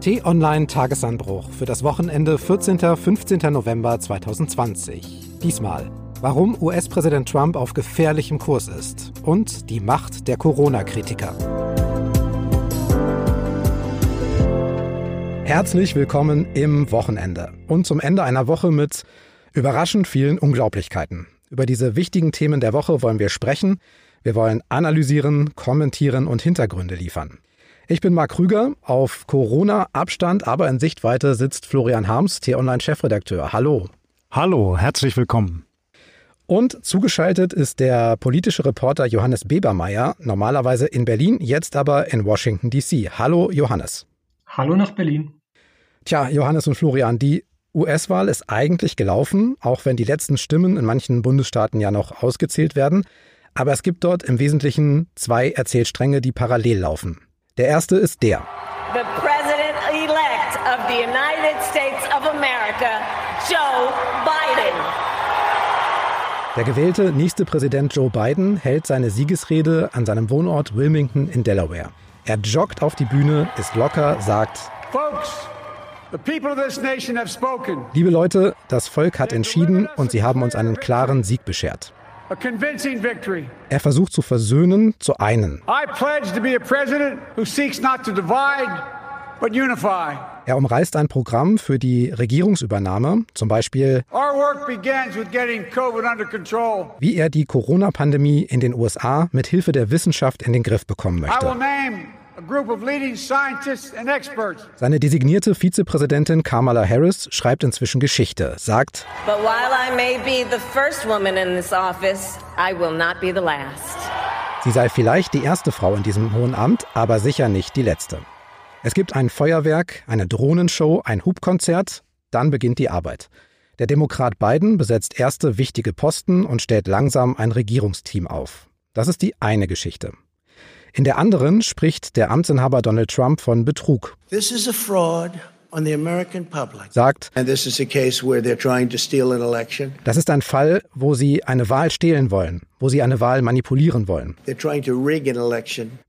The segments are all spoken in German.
T-Online Tagesanbruch für das Wochenende 14. 15. November 2020. Diesmal, warum US-Präsident Trump auf gefährlichem Kurs ist und die Macht der Corona-Kritiker. Herzlich willkommen im Wochenende und zum Ende einer Woche mit überraschend vielen Unglaublichkeiten. Über diese wichtigen Themen der Woche wollen wir sprechen. Wir wollen analysieren, kommentieren und Hintergründe liefern. Ich bin Marc Krüger. Auf Corona-Abstand, aber in Sichtweite sitzt Florian Harms, T-Online-Chefredakteur. Hallo. Hallo, herzlich willkommen. Und zugeschaltet ist der politische Reporter Johannes Bebermeier, normalerweise in Berlin, jetzt aber in Washington, D.C. Hallo, Johannes. Hallo nach Berlin. Tja, Johannes und Florian, die US-Wahl ist eigentlich gelaufen, auch wenn die letzten Stimmen in manchen Bundesstaaten ja noch ausgezählt werden. Aber es gibt dort im Wesentlichen zwei Erzählstränge, die parallel laufen. Der erste ist der. The President-elect of the United States of America, Joe Biden. Der gewählte nächste Präsident Joe Biden hält seine Siegesrede an seinem Wohnort Wilmington in Delaware. Er joggt auf die Bühne, ist locker, sagt Folks, Liebe Leute, das Volk hat entschieden und sie haben uns einen klaren Sieg beschert. Er versucht zu versöhnen, zu einen. Er umreißt ein Programm für die Regierungsübernahme, zum Beispiel wie er die Corona-Pandemie in den USA mit Hilfe der Wissenschaft in den Griff bekommen möchte. Seine designierte Vizepräsidentin Kamala Harris schreibt inzwischen Geschichte, sagt, Sie sei vielleicht die erste Frau in diesem hohen Amt, aber sicher nicht die letzte. Es gibt ein Feuerwerk, eine Drohnenshow, ein Hubkonzert, dann beginnt die Arbeit. Der Demokrat Biden besetzt erste wichtige Posten und stellt langsam ein Regierungsteam auf. Das ist die eine Geschichte. In der anderen spricht der Amtsinhaber Donald Trump von Betrug. This is a fraud sagt, das ist ein Fall, wo sie eine Wahl stehlen wollen, wo sie eine Wahl manipulieren wollen.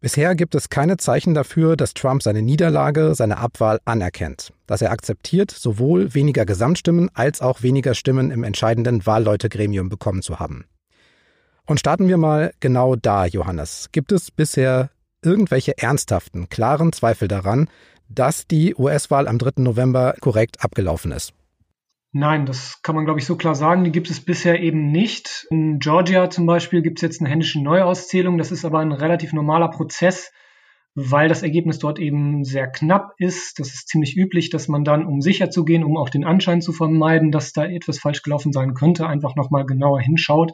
Bisher gibt es keine Zeichen dafür, dass Trump seine Niederlage, seine Abwahl anerkennt, dass er akzeptiert, sowohl weniger Gesamtstimmen als auch weniger Stimmen im entscheidenden Wahlleutegremium bekommen zu haben. Und starten wir mal genau da, Johannes. Gibt es bisher irgendwelche ernsthaften, klaren Zweifel daran, dass die US-Wahl am 3. November korrekt abgelaufen ist? Nein, das kann man, glaube ich, so klar sagen. Die gibt es bisher eben nicht. In Georgia zum Beispiel gibt es jetzt eine händische Neuauszählung. Das ist aber ein relativ normaler Prozess, weil das Ergebnis dort eben sehr knapp ist. Das ist ziemlich üblich, dass man dann, um sicher zu gehen, um auch den Anschein zu vermeiden, dass da etwas falsch gelaufen sein könnte, einfach nochmal genauer hinschaut.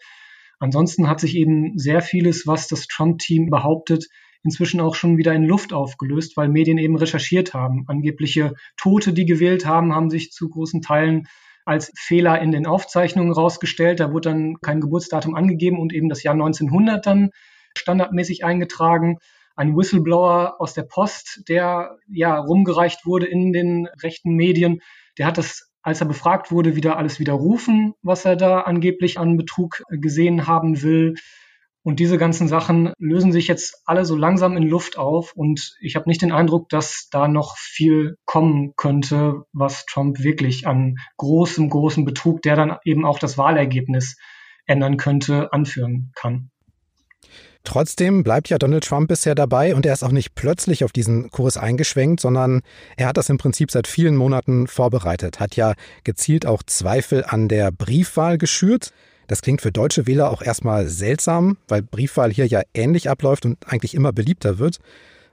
Ansonsten hat sich eben sehr vieles, was das Trump-Team behauptet, inzwischen auch schon wieder in Luft aufgelöst, weil Medien eben recherchiert haben. Angebliche Tote, die gewählt haben, haben sich zu großen Teilen als Fehler in den Aufzeichnungen rausgestellt. Da wurde dann kein Geburtsdatum angegeben und eben das Jahr 1900 dann standardmäßig eingetragen. Ein Whistleblower aus der Post, der ja rumgereicht wurde in den rechten Medien, der hat das als er befragt wurde, wieder alles widerrufen, was er da angeblich an Betrug gesehen haben will. Und diese ganzen Sachen lösen sich jetzt alle so langsam in Luft auf. Und ich habe nicht den Eindruck, dass da noch viel kommen könnte, was Trump wirklich an großem, großem Betrug, der dann eben auch das Wahlergebnis ändern könnte, anführen kann. Trotzdem bleibt ja Donald Trump bisher dabei und er ist auch nicht plötzlich auf diesen Kurs eingeschwenkt, sondern er hat das im Prinzip seit vielen Monaten vorbereitet, hat ja gezielt auch Zweifel an der Briefwahl geschürt. Das klingt für deutsche Wähler auch erstmal seltsam, weil Briefwahl hier ja ähnlich abläuft und eigentlich immer beliebter wird.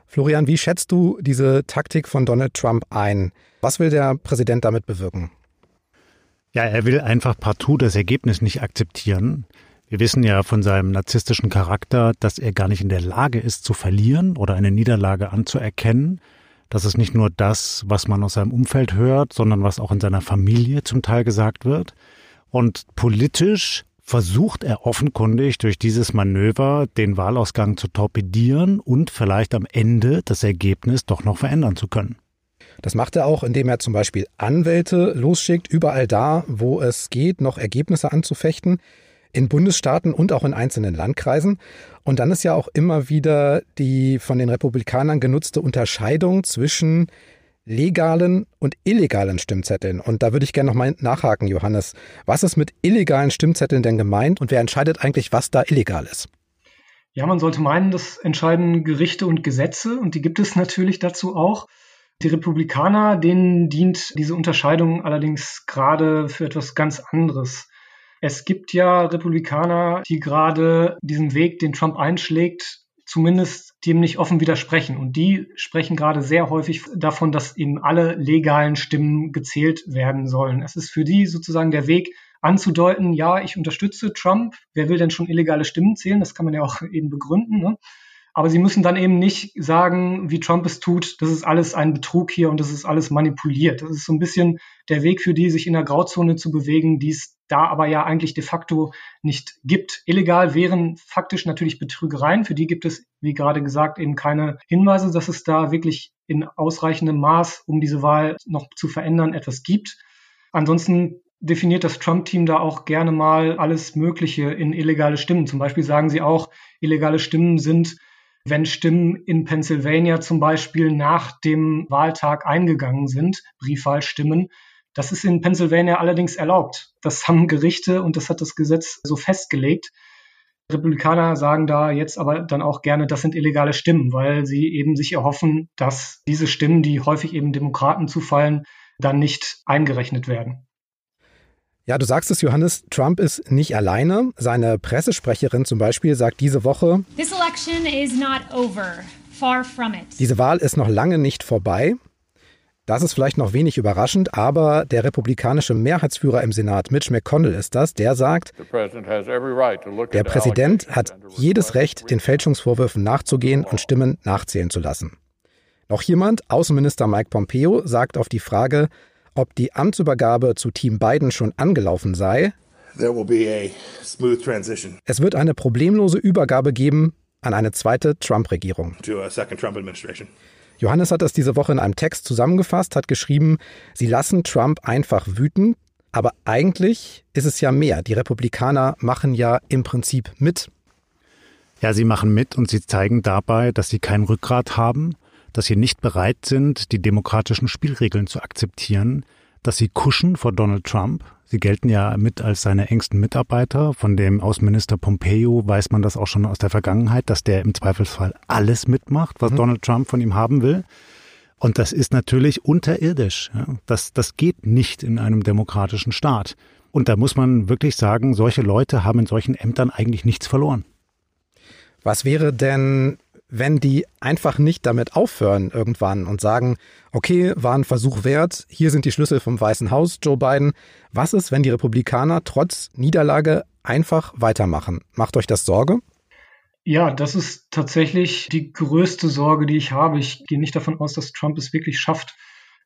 Florian, wie schätzt du diese Taktik von Donald Trump ein? Was will der Präsident damit bewirken? Ja, er will einfach partout das Ergebnis nicht akzeptieren. Wir wissen ja von seinem narzisstischen Charakter, dass er gar nicht in der Lage ist zu verlieren oder eine Niederlage anzuerkennen. Das ist nicht nur das, was man aus seinem Umfeld hört, sondern was auch in seiner Familie zum Teil gesagt wird. Und politisch versucht er offenkundig durch dieses Manöver den Wahlausgang zu torpedieren und vielleicht am Ende das Ergebnis doch noch verändern zu können. Das macht er auch, indem er zum Beispiel Anwälte losschickt, überall da, wo es geht, noch Ergebnisse anzufechten in Bundesstaaten und auch in einzelnen Landkreisen. Und dann ist ja auch immer wieder die von den Republikanern genutzte Unterscheidung zwischen legalen und illegalen Stimmzetteln. Und da würde ich gerne noch mal nachhaken, Johannes. Was ist mit illegalen Stimmzetteln denn gemeint und wer entscheidet eigentlich, was da illegal ist? Ja, man sollte meinen, das entscheiden Gerichte und Gesetze und die gibt es natürlich dazu auch. Die Republikaner, denen dient diese Unterscheidung allerdings gerade für etwas ganz anderes. Es gibt ja Republikaner, die gerade diesen Weg, den Trump einschlägt, zumindest dem nicht offen widersprechen. Und die sprechen gerade sehr häufig davon, dass eben alle legalen Stimmen gezählt werden sollen. Es ist für die sozusagen der Weg anzudeuten, ja, ich unterstütze Trump. Wer will denn schon illegale Stimmen zählen? Das kann man ja auch eben begründen. Ne? Aber sie müssen dann eben nicht sagen, wie Trump es tut, das ist alles ein Betrug hier und das ist alles manipuliert. Das ist so ein bisschen der Weg für die, sich in der Grauzone zu bewegen, die es da aber ja eigentlich de facto nicht gibt. Illegal wären faktisch natürlich Betrügereien. Für die gibt es, wie gerade gesagt, eben keine Hinweise, dass es da wirklich in ausreichendem Maß, um diese Wahl noch zu verändern, etwas gibt. Ansonsten definiert das Trump-Team da auch gerne mal alles Mögliche in illegale Stimmen. Zum Beispiel sagen sie auch, illegale Stimmen sind wenn Stimmen in Pennsylvania zum Beispiel nach dem Wahltag eingegangen sind, Briefwahlstimmen. Das ist in Pennsylvania allerdings erlaubt. Das haben Gerichte und das hat das Gesetz so festgelegt. Republikaner sagen da jetzt aber dann auch gerne, das sind illegale Stimmen, weil sie eben sich erhoffen, dass diese Stimmen, die häufig eben Demokraten zufallen, dann nicht eingerechnet werden. Ja, du sagst es, Johannes, Trump ist nicht alleine. Seine Pressesprecherin zum Beispiel sagt diese Woche, diese Wahl ist noch lange nicht vorbei. Das ist vielleicht noch wenig überraschend, aber der republikanische Mehrheitsführer im Senat, Mitch McConnell ist das, der sagt, der Präsident hat jedes Recht, den Fälschungsvorwürfen nachzugehen und Stimmen nachzählen zu lassen. Noch jemand, Außenminister Mike Pompeo, sagt auf die Frage, ob die Amtsübergabe zu Team Biden schon angelaufen sei. Es wird eine problemlose Übergabe geben an eine zweite Trump-Regierung. Johannes hat das diese Woche in einem Text zusammengefasst, hat geschrieben, sie lassen Trump einfach wüten, aber eigentlich ist es ja mehr. Die Republikaner machen ja im Prinzip mit. Ja, sie machen mit und sie zeigen dabei, dass sie kein Rückgrat haben dass sie nicht bereit sind, die demokratischen Spielregeln zu akzeptieren, dass sie kuschen vor Donald Trump. Sie gelten ja mit als seine engsten Mitarbeiter. Von dem Außenminister Pompeo weiß man das auch schon aus der Vergangenheit, dass der im Zweifelsfall alles mitmacht, was mhm. Donald Trump von ihm haben will. Und das ist natürlich unterirdisch. Das, das geht nicht in einem demokratischen Staat. Und da muss man wirklich sagen, solche Leute haben in solchen Ämtern eigentlich nichts verloren. Was wäre denn wenn die einfach nicht damit aufhören irgendwann und sagen, okay, war ein Versuch wert, hier sind die Schlüssel vom Weißen Haus, Joe Biden. Was ist, wenn die Republikaner trotz Niederlage einfach weitermachen? Macht euch das Sorge? Ja, das ist tatsächlich die größte Sorge, die ich habe. Ich gehe nicht davon aus, dass Trump es wirklich schafft,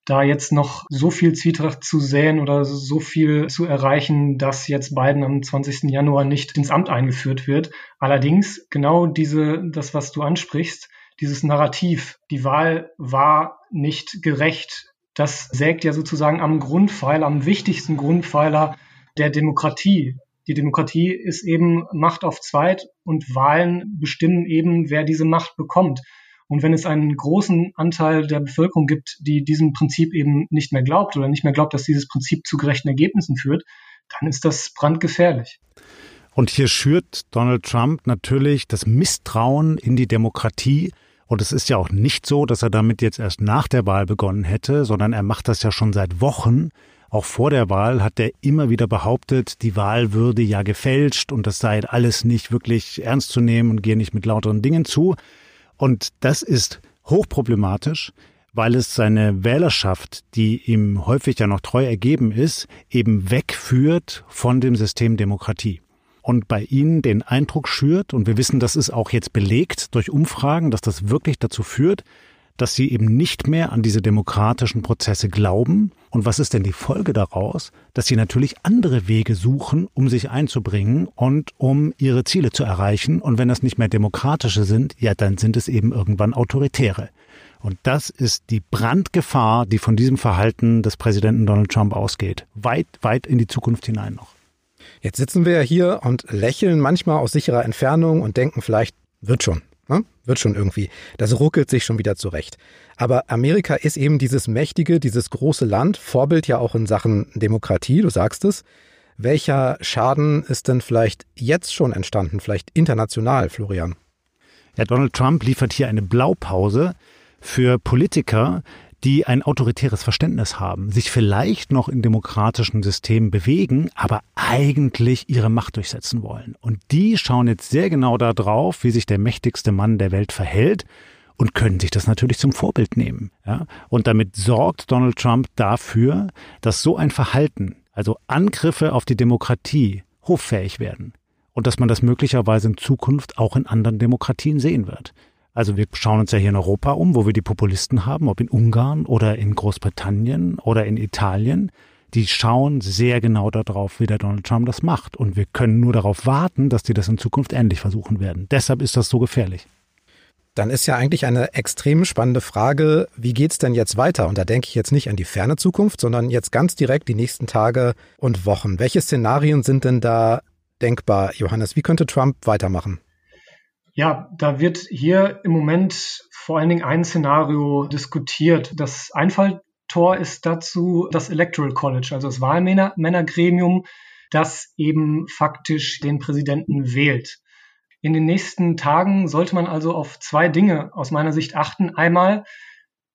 da jetzt noch so viel Zwietracht zu säen oder so viel zu erreichen, dass jetzt Biden am 20. Januar nicht ins Amt eingeführt wird. Allerdings genau diese, das, was du ansprichst, dieses Narrativ, die Wahl war nicht gerecht, das sägt ja sozusagen am Grundpfeiler, am wichtigsten Grundpfeiler der Demokratie. Die Demokratie ist eben Macht auf Zweit und Wahlen bestimmen eben, wer diese Macht bekommt. Und wenn es einen großen Anteil der Bevölkerung gibt, die diesem Prinzip eben nicht mehr glaubt oder nicht mehr glaubt, dass dieses Prinzip zu gerechten Ergebnissen führt, dann ist das brandgefährlich. Und hier schürt Donald Trump natürlich das Misstrauen in die Demokratie. Und es ist ja auch nicht so, dass er damit jetzt erst nach der Wahl begonnen hätte, sondern er macht das ja schon seit Wochen. Auch vor der Wahl hat er immer wieder behauptet, die Wahl würde ja gefälscht und das sei alles nicht wirklich ernst zu nehmen und gehe nicht mit lauteren Dingen zu. Und das ist hochproblematisch, weil es seine Wählerschaft, die ihm häufig ja noch treu ergeben ist, eben wegführt von dem System Demokratie. Und bei ihnen den Eindruck schürt, und wir wissen, das ist auch jetzt belegt durch Umfragen, dass das wirklich dazu führt, dass sie eben nicht mehr an diese demokratischen Prozesse glauben. Und was ist denn die Folge daraus? Dass sie natürlich andere Wege suchen, um sich einzubringen und um ihre Ziele zu erreichen. Und wenn das nicht mehr demokratische sind, ja, dann sind es eben irgendwann autoritäre. Und das ist die Brandgefahr, die von diesem Verhalten des Präsidenten Donald Trump ausgeht. Weit, weit in die Zukunft hinein noch. Jetzt sitzen wir ja hier und lächeln manchmal aus sicherer Entfernung und denken vielleicht, wird schon. Ne? Wird schon irgendwie. Das ruckelt sich schon wieder zurecht. Aber Amerika ist eben dieses mächtige, dieses große Land, Vorbild ja auch in Sachen Demokratie, du sagst es. Welcher Schaden ist denn vielleicht jetzt schon entstanden, vielleicht international, Florian? Ja, Donald Trump liefert hier eine Blaupause für Politiker, die ein autoritäres Verständnis haben, sich vielleicht noch in demokratischen Systemen bewegen, aber eigentlich ihre Macht durchsetzen wollen. Und die schauen jetzt sehr genau darauf, wie sich der mächtigste Mann der Welt verhält und können sich das natürlich zum Vorbild nehmen. Ja? Und damit sorgt Donald Trump dafür, dass so ein Verhalten, also Angriffe auf die Demokratie, hoffähig werden. Und dass man das möglicherweise in Zukunft auch in anderen Demokratien sehen wird. Also wir schauen uns ja hier in Europa um, wo wir die Populisten haben, ob in Ungarn oder in Großbritannien oder in Italien. Die schauen sehr genau darauf, wie der Donald Trump das macht. Und wir können nur darauf warten, dass die das in Zukunft ähnlich versuchen werden. Deshalb ist das so gefährlich. Dann ist ja eigentlich eine extrem spannende Frage, wie geht's denn jetzt weiter? Und da denke ich jetzt nicht an die ferne Zukunft, sondern jetzt ganz direkt die nächsten Tage und Wochen. Welche Szenarien sind denn da denkbar, Johannes? Wie könnte Trump weitermachen? Ja, da wird hier im Moment vor allen Dingen ein Szenario diskutiert. Das Einfalltor ist dazu das Electoral College, also das Wahlmännergremium, das eben faktisch den Präsidenten wählt. In den nächsten Tagen sollte man also auf zwei Dinge aus meiner Sicht achten. Einmal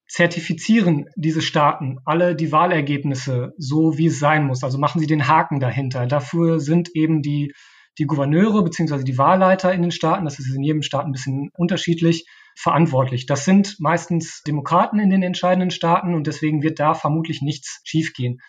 zertifizieren diese Staaten alle die Wahlergebnisse so, wie es sein muss. Also machen sie den Haken dahinter. Dafür sind eben die die Gouverneure beziehungsweise die Wahlleiter in den Staaten, das ist in jedem Staat ein bisschen unterschiedlich, verantwortlich. Das sind meistens Demokraten in den entscheidenden Staaten und deswegen wird da vermutlich nichts schiefgehen.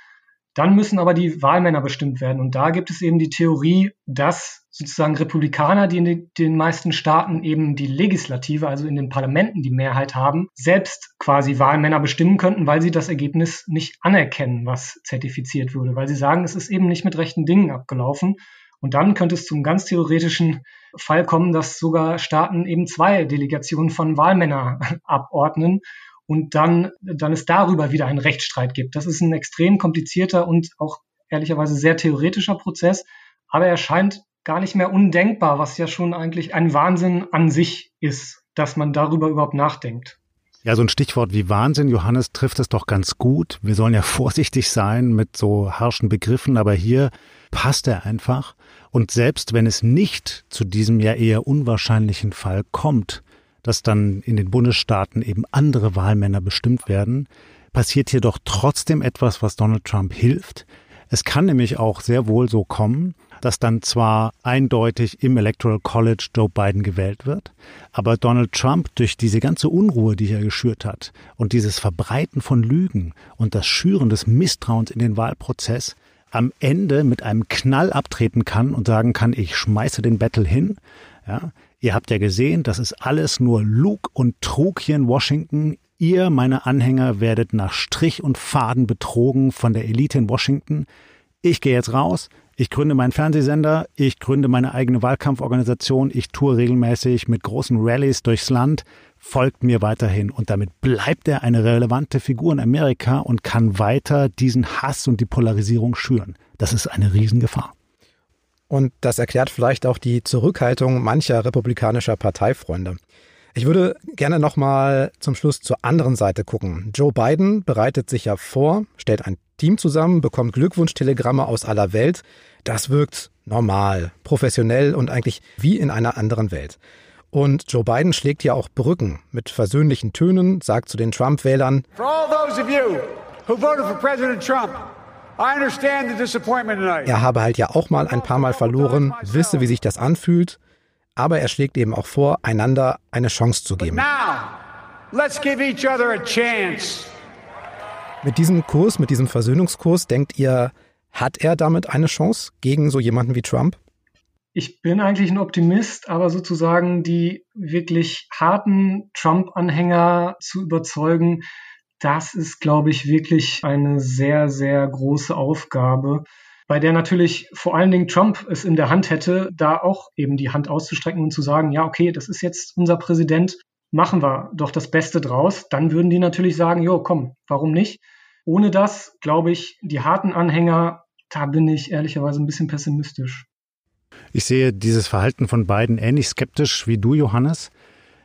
Dann müssen aber die Wahlmänner bestimmt werden. Und da gibt es eben die Theorie, dass sozusagen Republikaner, die in den meisten Staaten eben die Legislative, also in den Parlamenten die Mehrheit haben, selbst quasi Wahlmänner bestimmen könnten, weil sie das Ergebnis nicht anerkennen, was zertifiziert wurde, weil sie sagen, es ist eben nicht mit rechten Dingen abgelaufen. Und dann könnte es zum ganz theoretischen Fall kommen, dass sogar Staaten eben zwei Delegationen von Wahlmännern abordnen und dann, dann es darüber wieder einen Rechtsstreit gibt. Das ist ein extrem komplizierter und auch ehrlicherweise sehr theoretischer Prozess, aber er scheint gar nicht mehr undenkbar, was ja schon eigentlich ein Wahnsinn an sich ist, dass man darüber überhaupt nachdenkt. Ja, so ein Stichwort wie Wahnsinn, Johannes, trifft es doch ganz gut. Wir sollen ja vorsichtig sein mit so harschen Begriffen, aber hier passt er einfach. Und selbst wenn es nicht zu diesem ja eher unwahrscheinlichen Fall kommt, dass dann in den Bundesstaaten eben andere Wahlmänner bestimmt werden, passiert hier doch trotzdem etwas, was Donald Trump hilft. Es kann nämlich auch sehr wohl so kommen, dass dann zwar eindeutig im Electoral College Joe Biden gewählt wird, aber Donald Trump durch diese ganze Unruhe, die er geschürt hat und dieses Verbreiten von Lügen und das Schüren des Misstrauens in den Wahlprozess am Ende mit einem Knall abtreten kann und sagen kann, ich schmeiße den Battle hin. Ja, ihr habt ja gesehen, das ist alles nur Lug und Trug hier in Washington. Ihr, meine Anhänger, werdet nach Strich und Faden betrogen von der Elite in Washington. Ich gehe jetzt raus, ich gründe meinen Fernsehsender, ich gründe meine eigene Wahlkampforganisation, ich toure regelmäßig mit großen Rallyes durchs Land, folgt mir weiterhin und damit bleibt er eine relevante Figur in Amerika und kann weiter diesen Hass und die Polarisierung schüren. Das ist eine Riesengefahr. Und das erklärt vielleicht auch die Zurückhaltung mancher republikanischer Parteifreunde. Ich würde gerne nochmal zum Schluss zur anderen Seite gucken. Joe Biden bereitet sich ja vor, stellt ein Team zusammen, bekommt Glückwunschtelegramme aus aller Welt. Das wirkt normal, professionell und eigentlich wie in einer anderen Welt. Und Joe Biden schlägt ja auch Brücken mit versöhnlichen Tönen, sagt zu den Trump-Wählern, er habe halt ja auch mal ein paar Mal verloren, wisse, wie sich das anfühlt, aber er schlägt eben auch vor, einander eine Chance zu geben. Mit diesem Kurs, mit diesem Versöhnungskurs, denkt ihr, hat er damit eine Chance gegen so jemanden wie Trump? Ich bin eigentlich ein Optimist, aber sozusagen die wirklich harten Trump-Anhänger zu überzeugen, das ist, glaube ich, wirklich eine sehr, sehr große Aufgabe, bei der natürlich vor allen Dingen Trump es in der Hand hätte, da auch eben die Hand auszustrecken und zu sagen, ja, okay, das ist jetzt unser Präsident, machen wir doch das Beste draus. Dann würden die natürlich sagen, jo, komm, warum nicht? Ohne das, glaube ich, die harten Anhänger, da bin ich ehrlicherweise ein bisschen pessimistisch. Ich sehe dieses Verhalten von beiden ähnlich skeptisch wie du, Johannes.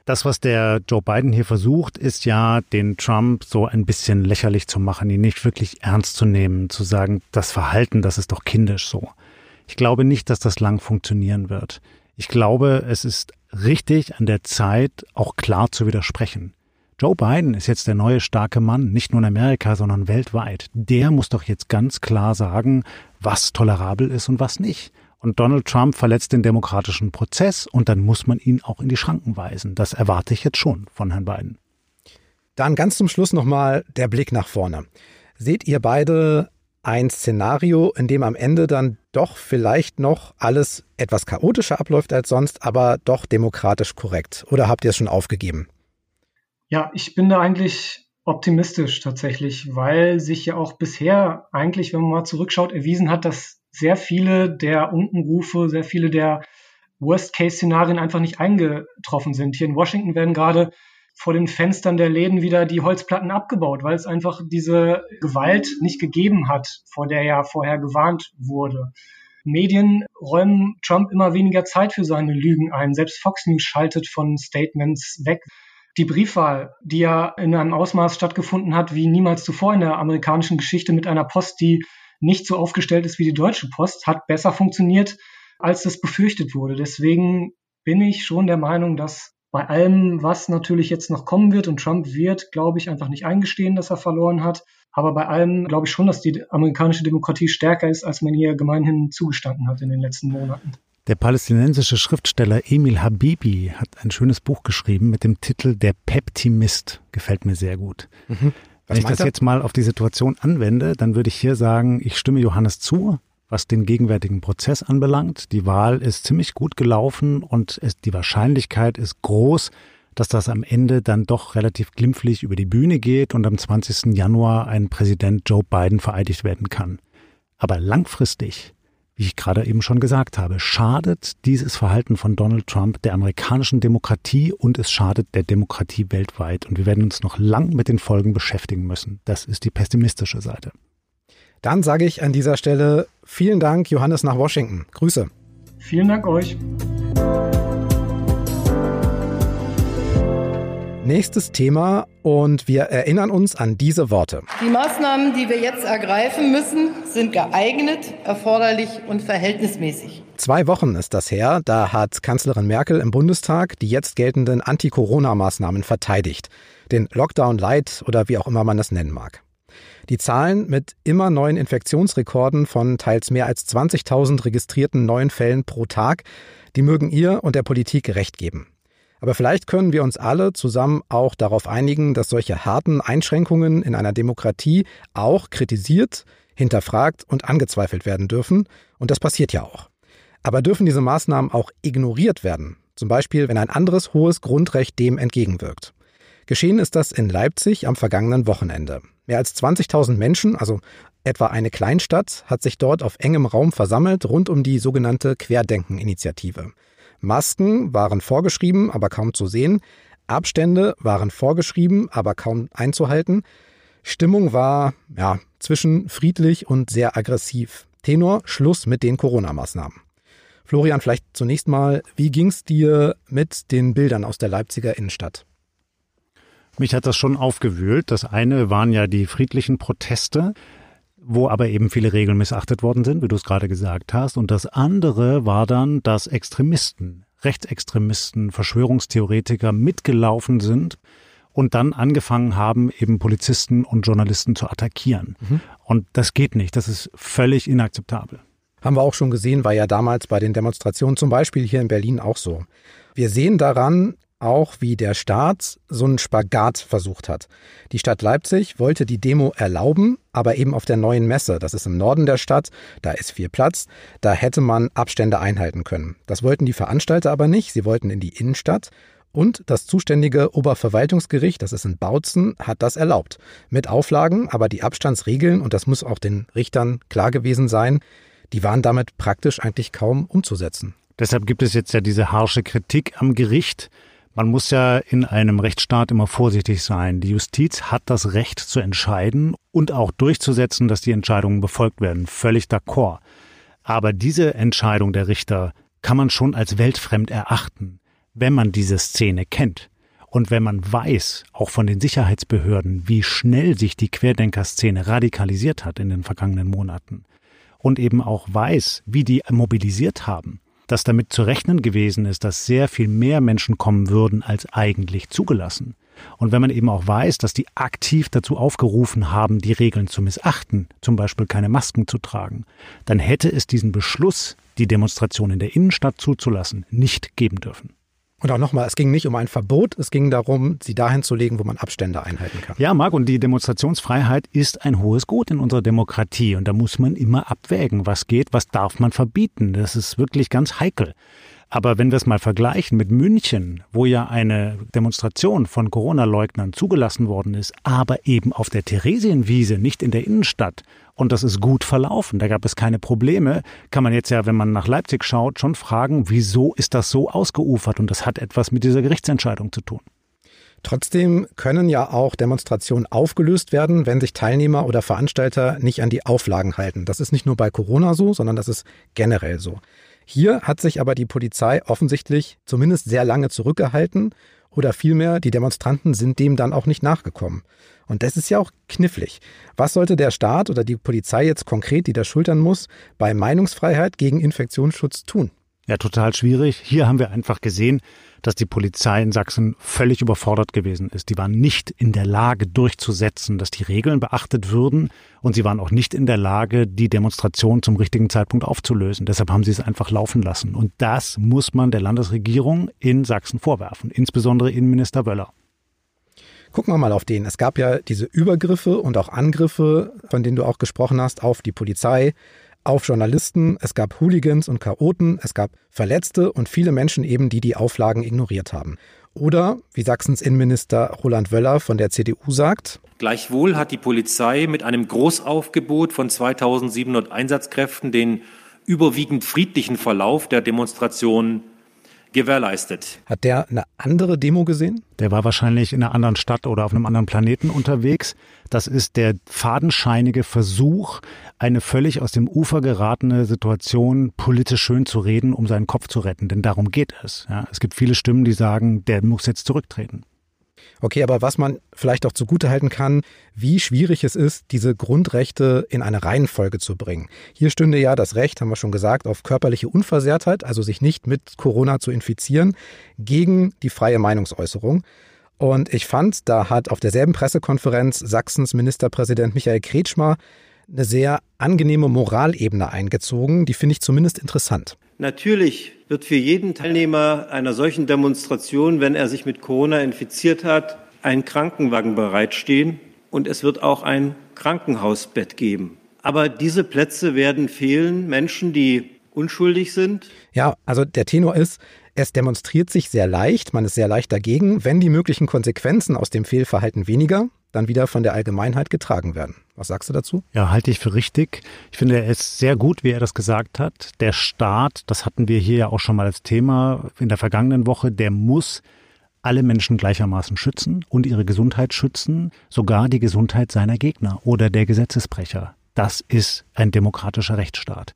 Das, was der Joe Biden hier versucht, ist ja, den Trump so ein bisschen lächerlich zu machen, ihn nicht wirklich ernst zu nehmen, zu sagen, das Verhalten, das ist doch kindisch so. Ich glaube nicht, dass das lang funktionieren wird. Ich glaube, es ist richtig an der Zeit, auch klar zu widersprechen. Joe Biden ist jetzt der neue starke Mann, nicht nur in Amerika, sondern weltweit. Der muss doch jetzt ganz klar sagen, was tolerabel ist und was nicht. Und Donald Trump verletzt den demokratischen Prozess und dann muss man ihn auch in die Schranken weisen. Das erwarte ich jetzt schon von Herrn Biden. Dann ganz zum Schluss nochmal der Blick nach vorne. Seht ihr beide ein Szenario, in dem am Ende dann doch vielleicht noch alles etwas chaotischer abläuft als sonst, aber doch demokratisch korrekt? Oder habt ihr es schon aufgegeben? Ja, ich bin da eigentlich optimistisch tatsächlich, weil sich ja auch bisher eigentlich, wenn man mal zurückschaut, erwiesen hat, dass sehr viele der Unkenrufe, sehr viele der Worst-Case-Szenarien einfach nicht eingetroffen sind. Hier in Washington werden gerade vor den Fenstern der Läden wieder die Holzplatten abgebaut, weil es einfach diese Gewalt nicht gegeben hat, vor der ja vorher gewarnt wurde. Medien räumen Trump immer weniger Zeit für seine Lügen ein. Selbst Fox News schaltet von Statements weg. Die Briefwahl, die ja in einem Ausmaß stattgefunden hat wie niemals zuvor in der amerikanischen Geschichte mit einer Post, die nicht so aufgestellt ist wie die Deutsche Post, hat besser funktioniert, als das befürchtet wurde. Deswegen bin ich schon der Meinung, dass bei allem, was natürlich jetzt noch kommen wird, und Trump wird, glaube ich, einfach nicht eingestehen, dass er verloren hat, aber bei allem glaube ich schon, dass die amerikanische Demokratie stärker ist, als man ihr gemeinhin zugestanden hat in den letzten Monaten. Der palästinensische Schriftsteller Emil Habibi hat ein schönes Buch geschrieben mit dem Titel Der Peptimist. Gefällt mir sehr gut. Mhm. Wenn ich das er? jetzt mal auf die Situation anwende, dann würde ich hier sagen, ich stimme Johannes zu, was den gegenwärtigen Prozess anbelangt. Die Wahl ist ziemlich gut gelaufen und es, die Wahrscheinlichkeit ist groß, dass das am Ende dann doch relativ glimpflich über die Bühne geht und am 20. Januar ein Präsident Joe Biden vereidigt werden kann. Aber langfristig wie ich gerade eben schon gesagt habe, schadet dieses Verhalten von Donald Trump der amerikanischen Demokratie und es schadet der Demokratie weltweit. Und wir werden uns noch lang mit den Folgen beschäftigen müssen. Das ist die pessimistische Seite. Dann sage ich an dieser Stelle vielen Dank, Johannes, nach Washington. Grüße. Vielen Dank euch. Nächstes Thema und wir erinnern uns an diese Worte. Die Maßnahmen, die wir jetzt ergreifen müssen, sind geeignet, erforderlich und verhältnismäßig. Zwei Wochen ist das her, da hat Kanzlerin Merkel im Bundestag die jetzt geltenden Anti-Corona-Maßnahmen verteidigt. Den Lockdown Light oder wie auch immer man das nennen mag. Die Zahlen mit immer neuen Infektionsrekorden von teils mehr als 20.000 registrierten neuen Fällen pro Tag, die mögen ihr und der Politik recht geben. Aber vielleicht können wir uns alle zusammen auch darauf einigen, dass solche harten Einschränkungen in einer Demokratie auch kritisiert, hinterfragt und angezweifelt werden dürfen. Und das passiert ja auch. Aber dürfen diese Maßnahmen auch ignoriert werden? Zum Beispiel, wenn ein anderes hohes Grundrecht dem entgegenwirkt. Geschehen ist das in Leipzig am vergangenen Wochenende. Mehr als 20.000 Menschen, also etwa eine Kleinstadt, hat sich dort auf engem Raum versammelt rund um die sogenannte Querdenken-Initiative. Masken waren vorgeschrieben, aber kaum zu sehen. Abstände waren vorgeschrieben, aber kaum einzuhalten. Stimmung war ja zwischen friedlich und sehr aggressiv. Tenor Schluss mit den Corona-Maßnahmen. Florian, vielleicht zunächst mal, wie ging's dir mit den Bildern aus der Leipziger Innenstadt? Mich hat das schon aufgewühlt. Das eine waren ja die friedlichen Proteste wo aber eben viele Regeln missachtet worden sind, wie du es gerade gesagt hast. Und das andere war dann, dass Extremisten, Rechtsextremisten, Verschwörungstheoretiker mitgelaufen sind und dann angefangen haben, eben Polizisten und Journalisten zu attackieren. Mhm. Und das geht nicht. Das ist völlig inakzeptabel. Haben wir auch schon gesehen, war ja damals bei den Demonstrationen zum Beispiel hier in Berlin auch so. Wir sehen daran, auch, wie der Staat so einen Spagat versucht hat. Die Stadt Leipzig wollte die Demo erlauben, aber eben auf der neuen Messe. Das ist im Norden der Stadt, da ist viel Platz, da hätte man Abstände einhalten können. Das wollten die Veranstalter aber nicht, sie wollten in die Innenstadt. Und das zuständige Oberverwaltungsgericht, das ist in Bautzen, hat das erlaubt. Mit Auflagen, aber die Abstandsregeln, und das muss auch den Richtern klar gewesen sein, die waren damit praktisch eigentlich kaum umzusetzen. Deshalb gibt es jetzt ja diese harsche Kritik am Gericht. Man muss ja in einem Rechtsstaat immer vorsichtig sein. Die Justiz hat das Recht zu entscheiden und auch durchzusetzen, dass die Entscheidungen befolgt werden. Völlig d'accord. Aber diese Entscheidung der Richter kann man schon als weltfremd erachten, wenn man diese Szene kennt. Und wenn man weiß, auch von den Sicherheitsbehörden, wie schnell sich die Querdenkerszene radikalisiert hat in den vergangenen Monaten und eben auch weiß, wie die mobilisiert haben, dass damit zu rechnen gewesen ist, dass sehr viel mehr Menschen kommen würden als eigentlich zugelassen. Und wenn man eben auch weiß, dass die aktiv dazu aufgerufen haben, die Regeln zu missachten, zum Beispiel keine Masken zu tragen, dann hätte es diesen Beschluss, die Demonstration in der Innenstadt zuzulassen, nicht geben dürfen. Und auch nochmal, es ging nicht um ein Verbot, es ging darum, sie dahin zu legen, wo man Abstände einhalten kann. Ja, Marc, und die Demonstrationsfreiheit ist ein hohes Gut in unserer Demokratie. Und da muss man immer abwägen, was geht, was darf man verbieten. Das ist wirklich ganz heikel. Aber wenn wir es mal vergleichen mit München, wo ja eine Demonstration von Corona-Leugnern zugelassen worden ist, aber eben auf der Theresienwiese, nicht in der Innenstadt, und das ist gut verlaufen, da gab es keine Probleme, kann man jetzt ja, wenn man nach Leipzig schaut, schon fragen, wieso ist das so ausgeufert? Und das hat etwas mit dieser Gerichtsentscheidung zu tun. Trotzdem können ja auch Demonstrationen aufgelöst werden, wenn sich Teilnehmer oder Veranstalter nicht an die Auflagen halten. Das ist nicht nur bei Corona so, sondern das ist generell so. Hier hat sich aber die Polizei offensichtlich zumindest sehr lange zurückgehalten oder vielmehr die Demonstranten sind dem dann auch nicht nachgekommen. Und das ist ja auch knifflig. Was sollte der Staat oder die Polizei jetzt konkret, die da schultern muss, bei Meinungsfreiheit gegen Infektionsschutz tun? Ja, total schwierig. Hier haben wir einfach gesehen, dass die Polizei in Sachsen völlig überfordert gewesen ist. Die waren nicht in der Lage durchzusetzen, dass die Regeln beachtet würden und sie waren auch nicht in der Lage, die Demonstration zum richtigen Zeitpunkt aufzulösen. Deshalb haben sie es einfach laufen lassen. Und das muss man der Landesregierung in Sachsen vorwerfen, insbesondere Innenminister Wöller. Gucken wir mal auf den. Es gab ja diese Übergriffe und auch Angriffe, von denen du auch gesprochen hast, auf die Polizei, auf Journalisten, es gab Hooligans und Chaoten, es gab Verletzte und viele Menschen eben, die die Auflagen ignoriert haben. Oder, wie Sachsens Innenminister Roland Wöller von der CDU sagt, Gleichwohl hat die Polizei mit einem Großaufgebot von 2700 Einsatzkräften den überwiegend friedlichen Verlauf der Demonstration gewährleistet. Hat der eine andere Demo gesehen? Der war wahrscheinlich in einer anderen Stadt oder auf einem anderen Planeten unterwegs. Das ist der fadenscheinige Versuch, eine völlig aus dem Ufer geratene Situation politisch schön zu reden, um seinen Kopf zu retten. Denn darum geht es. Ja, es gibt viele Stimmen, die sagen, der muss jetzt zurücktreten. Okay, aber was man vielleicht auch zugutehalten kann, wie schwierig es ist, diese Grundrechte in eine Reihenfolge zu bringen. Hier stünde ja das Recht, haben wir schon gesagt, auf körperliche Unversehrtheit, also sich nicht mit Corona zu infizieren, gegen die freie Meinungsäußerung. Und ich fand, da hat auf derselben Pressekonferenz Sachsens Ministerpräsident Michael Kretschmer eine sehr angenehme Moralebene eingezogen, die finde ich zumindest interessant. Natürlich wird für jeden Teilnehmer einer solchen Demonstration, wenn er sich mit Corona infiziert hat, ein Krankenwagen bereitstehen und es wird auch ein Krankenhausbett geben. Aber diese Plätze werden fehlen. Menschen, die unschuldig sind. Ja, also der Tenor ist, es demonstriert sich sehr leicht, man ist sehr leicht dagegen, wenn die möglichen Konsequenzen aus dem Fehlverhalten weniger, dann wieder von der Allgemeinheit getragen werden. Was sagst du dazu? Ja, halte ich für richtig. Ich finde, ist sehr gut, wie er das gesagt hat. Der Staat, das hatten wir hier ja auch schon mal als Thema in der vergangenen Woche, der muss alle Menschen gleichermaßen schützen und ihre Gesundheit schützen, sogar die Gesundheit seiner Gegner oder der Gesetzesbrecher. Das ist ein demokratischer Rechtsstaat.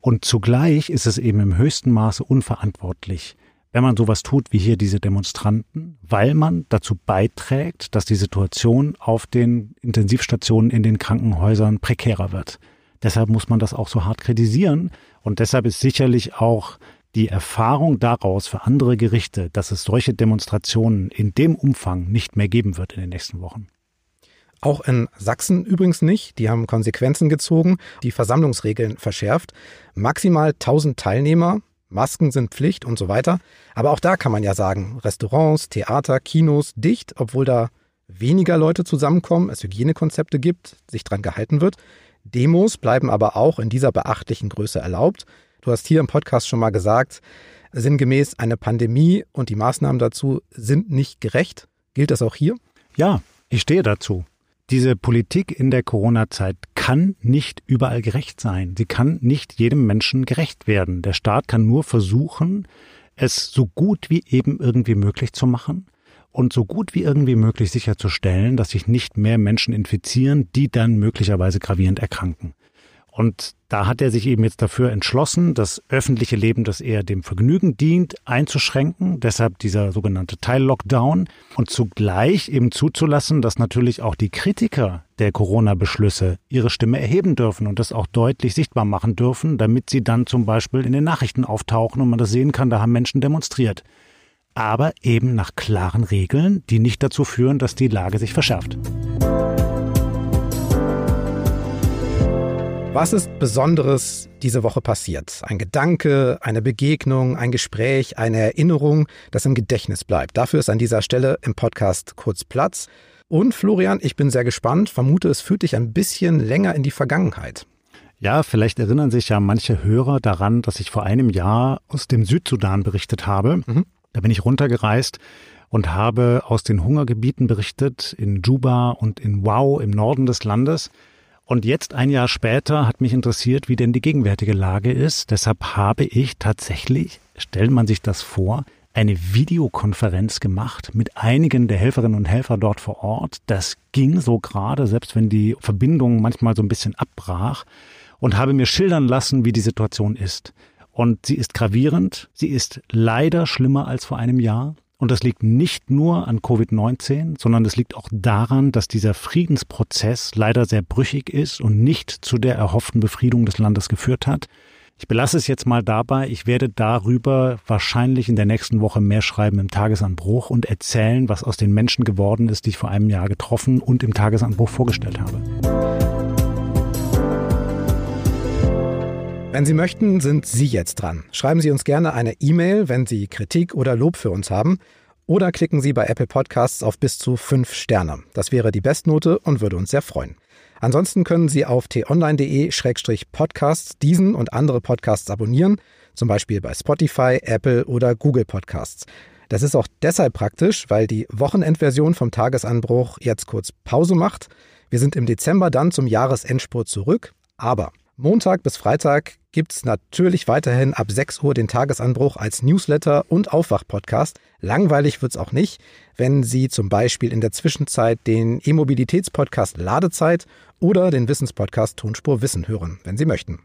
Und zugleich ist es eben im höchsten Maße unverantwortlich, wenn man sowas tut wie hier diese Demonstranten, weil man dazu beiträgt, dass die Situation auf den Intensivstationen in den Krankenhäusern prekärer wird. Deshalb muss man das auch so hart kritisieren und deshalb ist sicherlich auch die Erfahrung daraus für andere Gerichte, dass es solche Demonstrationen in dem Umfang nicht mehr geben wird in den nächsten Wochen. Auch in Sachsen übrigens nicht. Die haben Konsequenzen gezogen, die Versammlungsregeln verschärft. Maximal 1000 Teilnehmer, Masken sind Pflicht und so weiter. Aber auch da kann man ja sagen, Restaurants, Theater, Kinos dicht, obwohl da weniger Leute zusammenkommen, es Hygienekonzepte gibt, sich dran gehalten wird. Demos bleiben aber auch in dieser beachtlichen Größe erlaubt. Du hast hier im Podcast schon mal gesagt, sinngemäß eine Pandemie und die Maßnahmen dazu sind nicht gerecht. Gilt das auch hier? Ja, ich stehe dazu. Diese Politik in der Corona-Zeit kann nicht überall gerecht sein. Sie kann nicht jedem Menschen gerecht werden. Der Staat kann nur versuchen, es so gut wie eben irgendwie möglich zu machen und so gut wie irgendwie möglich sicherzustellen, dass sich nicht mehr Menschen infizieren, die dann möglicherweise gravierend erkranken. Und da hat er sich eben jetzt dafür entschlossen, das öffentliche Leben, das eher dem Vergnügen dient, einzuschränken. Deshalb dieser sogenannte Teil-Lockdown und zugleich eben zuzulassen, dass natürlich auch die Kritiker der Corona-Beschlüsse ihre Stimme erheben dürfen und das auch deutlich sichtbar machen dürfen, damit sie dann zum Beispiel in den Nachrichten auftauchen und man das sehen kann, da haben Menschen demonstriert. Aber eben nach klaren Regeln, die nicht dazu führen, dass die Lage sich verschärft. Was ist Besonderes diese Woche passiert? Ein Gedanke, eine Begegnung, ein Gespräch, eine Erinnerung, das im Gedächtnis bleibt. Dafür ist an dieser Stelle im Podcast kurz Platz. Und Florian, ich bin sehr gespannt, vermute, es führt dich ein bisschen länger in die Vergangenheit. Ja, vielleicht erinnern sich ja manche Hörer daran, dass ich vor einem Jahr aus dem Südsudan berichtet habe. Mhm. Da bin ich runtergereist und habe aus den Hungergebieten berichtet in Juba und in Wau im Norden des Landes. Und jetzt ein Jahr später hat mich interessiert, wie denn die gegenwärtige Lage ist. Deshalb habe ich tatsächlich, stellt man sich das vor, eine Videokonferenz gemacht mit einigen der Helferinnen und Helfer dort vor Ort. Das ging so gerade, selbst wenn die Verbindung manchmal so ein bisschen abbrach und habe mir schildern lassen, wie die Situation ist. Und sie ist gravierend, sie ist leider schlimmer als vor einem Jahr. Und das liegt nicht nur an Covid-19, sondern es liegt auch daran, dass dieser Friedensprozess leider sehr brüchig ist und nicht zu der erhofften Befriedung des Landes geführt hat. Ich belasse es jetzt mal dabei. Ich werde darüber wahrscheinlich in der nächsten Woche mehr schreiben im Tagesanbruch und erzählen, was aus den Menschen geworden ist, die ich vor einem Jahr getroffen und im Tagesanbruch vorgestellt habe. Wenn Sie möchten, sind Sie jetzt dran. Schreiben Sie uns gerne eine E-Mail, wenn Sie Kritik oder Lob für uns haben. Oder klicken Sie bei Apple Podcasts auf bis zu fünf Sterne. Das wäre die Bestnote und würde uns sehr freuen. Ansonsten können Sie auf t-online.de-podcasts diesen und andere Podcasts abonnieren, zum Beispiel bei Spotify, Apple oder Google Podcasts. Das ist auch deshalb praktisch, weil die Wochenendversion vom Tagesanbruch jetzt kurz Pause macht. Wir sind im Dezember dann zum Jahresendspurt zurück, aber Montag bis Freitag gibt es natürlich weiterhin ab 6 Uhr den Tagesanbruch als Newsletter und Aufwach-Podcast. Langweilig wird es auch nicht, wenn Sie zum Beispiel in der Zwischenzeit den E-Mobilitäts-Podcast Ladezeit oder den Wissenspodcast Tonspur Wissen hören, wenn Sie möchten.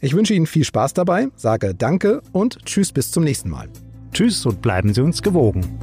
Ich wünsche Ihnen viel Spaß dabei, sage Danke und Tschüss bis zum nächsten Mal. Tschüss und bleiben Sie uns gewogen.